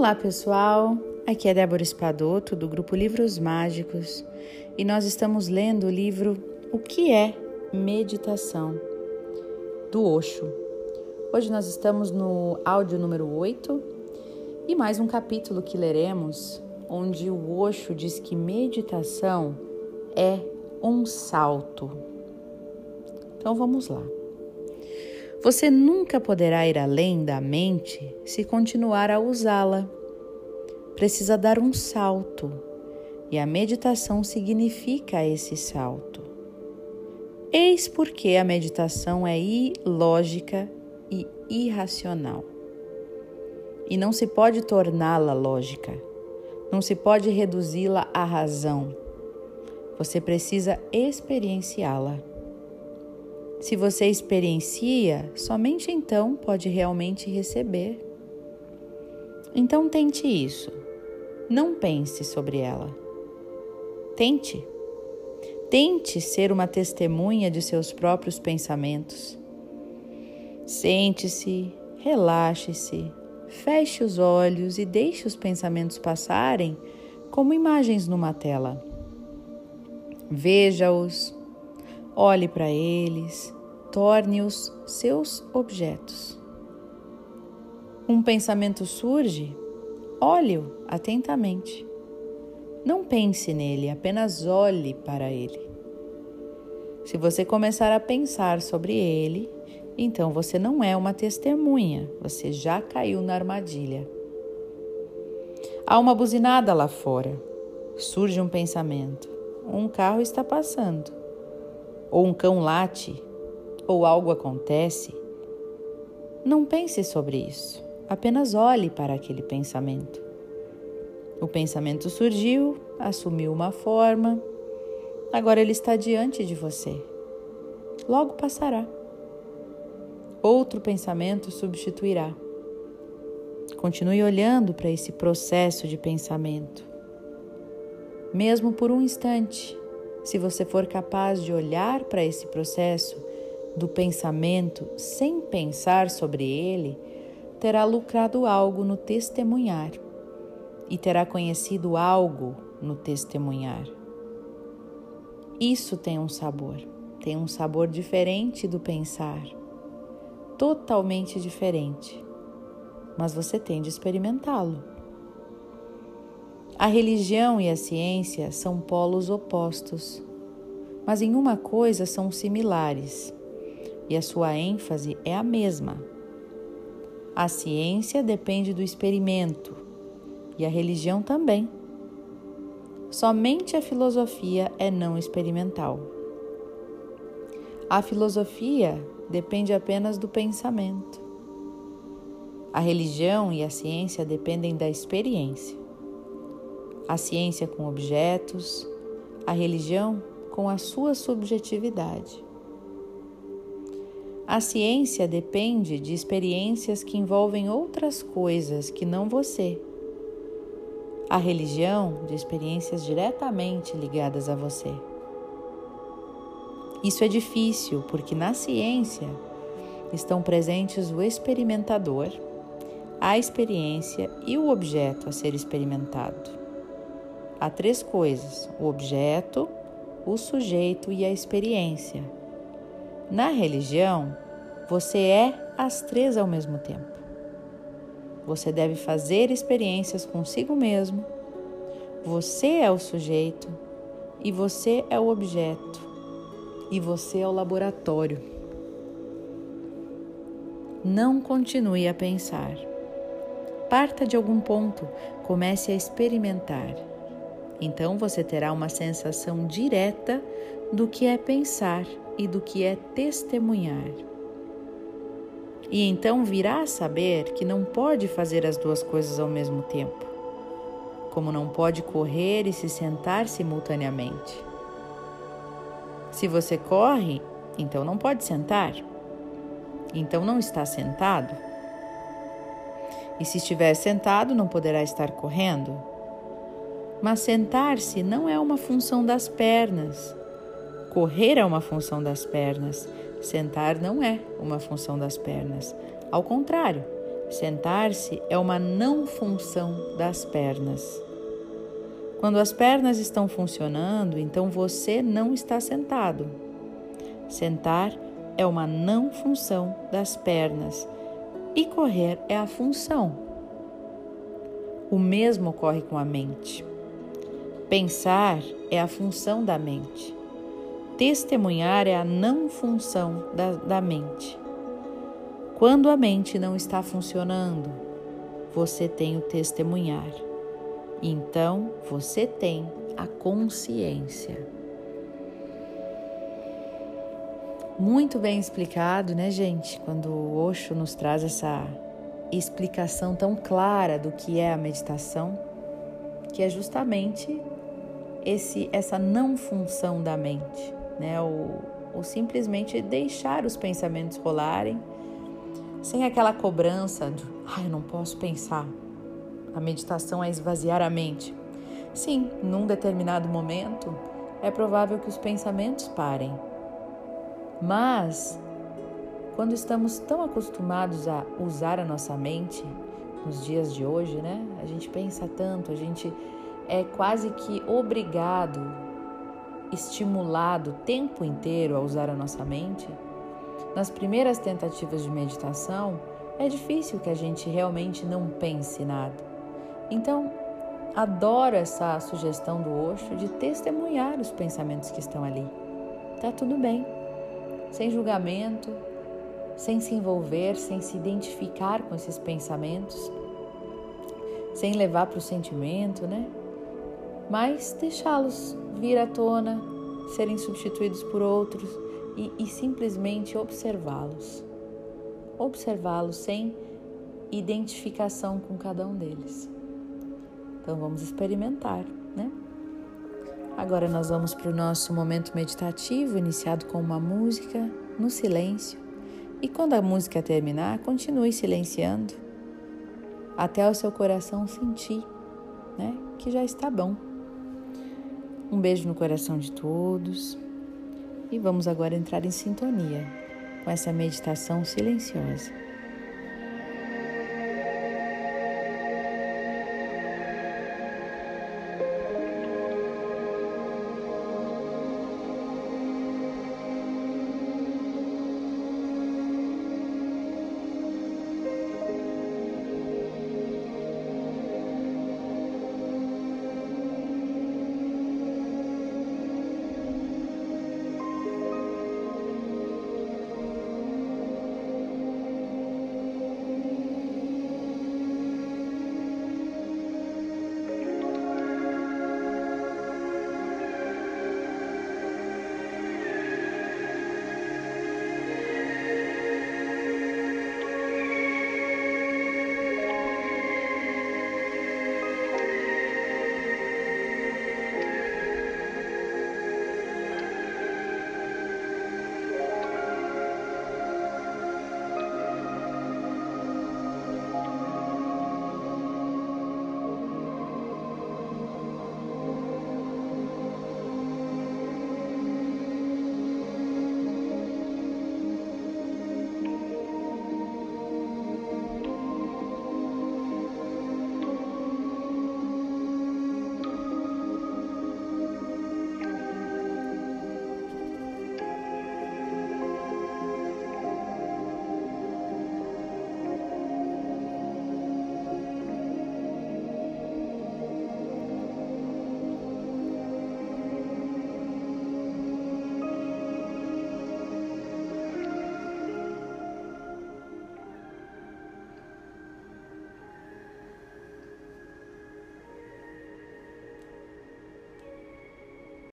Olá, pessoal. Aqui é Débora Espadoto do grupo Livros Mágicos e nós estamos lendo o livro O que é Meditação do Osho. Hoje nós estamos no áudio número 8 e mais um capítulo que leremos onde o Osho diz que meditação é um salto. Então vamos lá. Você nunca poderá ir além da mente se continuar a usá-la. Precisa dar um salto, e a meditação significa esse salto. Eis porque a meditação é ilógica e irracional. E não se pode torná-la lógica, não se pode reduzi-la à razão. Você precisa experienciá-la. Se você experiencia, somente então pode realmente receber. Então tente isso. Não pense sobre ela. Tente. Tente ser uma testemunha de seus próprios pensamentos. Sente-se, relaxe-se, feche os olhos e deixe os pensamentos passarem como imagens numa tela. Veja-os, Olhe para eles, torne-os seus objetos. Um pensamento surge, olhe-o atentamente. Não pense nele, apenas olhe para ele. Se você começar a pensar sobre ele, então você não é uma testemunha, você já caiu na armadilha. Há uma buzinada lá fora. Surge um pensamento. Um carro está passando ou um cão late, ou algo acontece, não pense sobre isso. Apenas olhe para aquele pensamento. O pensamento surgiu, assumiu uma forma, agora ele está diante de você. Logo passará. Outro pensamento substituirá. Continue olhando para esse processo de pensamento. Mesmo por um instante, se você for capaz de olhar para esse processo do pensamento sem pensar sobre ele, terá lucrado algo no testemunhar e terá conhecido algo no testemunhar. Isso tem um sabor, tem um sabor diferente do pensar, totalmente diferente, mas você tem de experimentá-lo. A religião e a ciência são polos opostos, mas em uma coisa são similares, e a sua ênfase é a mesma. A ciência depende do experimento e a religião também. Somente a filosofia é não experimental. A filosofia depende apenas do pensamento. A religião e a ciência dependem da experiência a ciência com objetos, a religião com a sua subjetividade. A ciência depende de experiências que envolvem outras coisas que não você. A religião de experiências diretamente ligadas a você. Isso é difícil porque na ciência estão presentes o experimentador, a experiência e o objeto a ser experimentado há três coisas: o objeto, o sujeito e a experiência. Na religião, você é as três ao mesmo tempo. Você deve fazer experiências consigo mesmo. Você é o sujeito e você é o objeto e você é o laboratório. Não continue a pensar. Parta de algum ponto, comece a experimentar. Então você terá uma sensação direta do que é pensar e do que é testemunhar. E então virá a saber que não pode fazer as duas coisas ao mesmo tempo, como não pode correr e se sentar simultaneamente. Se você corre, então não pode sentar. Então não está sentado. E se estiver sentado, não poderá estar correndo. Mas sentar-se não é uma função das pernas. Correr é uma função das pernas. Sentar não é uma função das pernas. Ao contrário, Sentar-se é uma não função das pernas. Quando as pernas estão funcionando, então você não está sentado. Sentar é uma não função das pernas e correr é a função. O mesmo ocorre com a mente. Pensar é a função da mente. Testemunhar é a não função da, da mente. Quando a mente não está funcionando, você tem o testemunhar. Então você tem a consciência. Muito bem explicado, né, gente? Quando o Osho nos traz essa explicação tão clara do que é a meditação, que é justamente esse, essa não função da mente, né? Ou simplesmente deixar os pensamentos rolarem sem aquela cobrança de, ah, eu não posso pensar. A meditação é esvaziar a mente. Sim, num determinado momento é provável que os pensamentos parem. Mas quando estamos tão acostumados a usar a nossa mente nos dias de hoje, né? A gente pensa tanto, a gente é quase que obrigado, estimulado o tempo inteiro a usar a nossa mente, nas primeiras tentativas de meditação, é difícil que a gente realmente não pense nada. Então, adoro essa sugestão do Osho de testemunhar os pensamentos que estão ali. Tá tudo bem, sem julgamento, sem se envolver, sem se identificar com esses pensamentos, sem levar para o sentimento, né? mas deixá-los vir à tona, serem substituídos por outros e, e simplesmente observá-los. Observá-los sem identificação com cada um deles. Então vamos experimentar, né? Agora nós vamos para o nosso momento meditativo, iniciado com uma música no silêncio. E quando a música terminar, continue silenciando até o seu coração sentir, né, que já está bom. Um beijo no coração de todos e vamos agora entrar em sintonia com essa meditação silenciosa.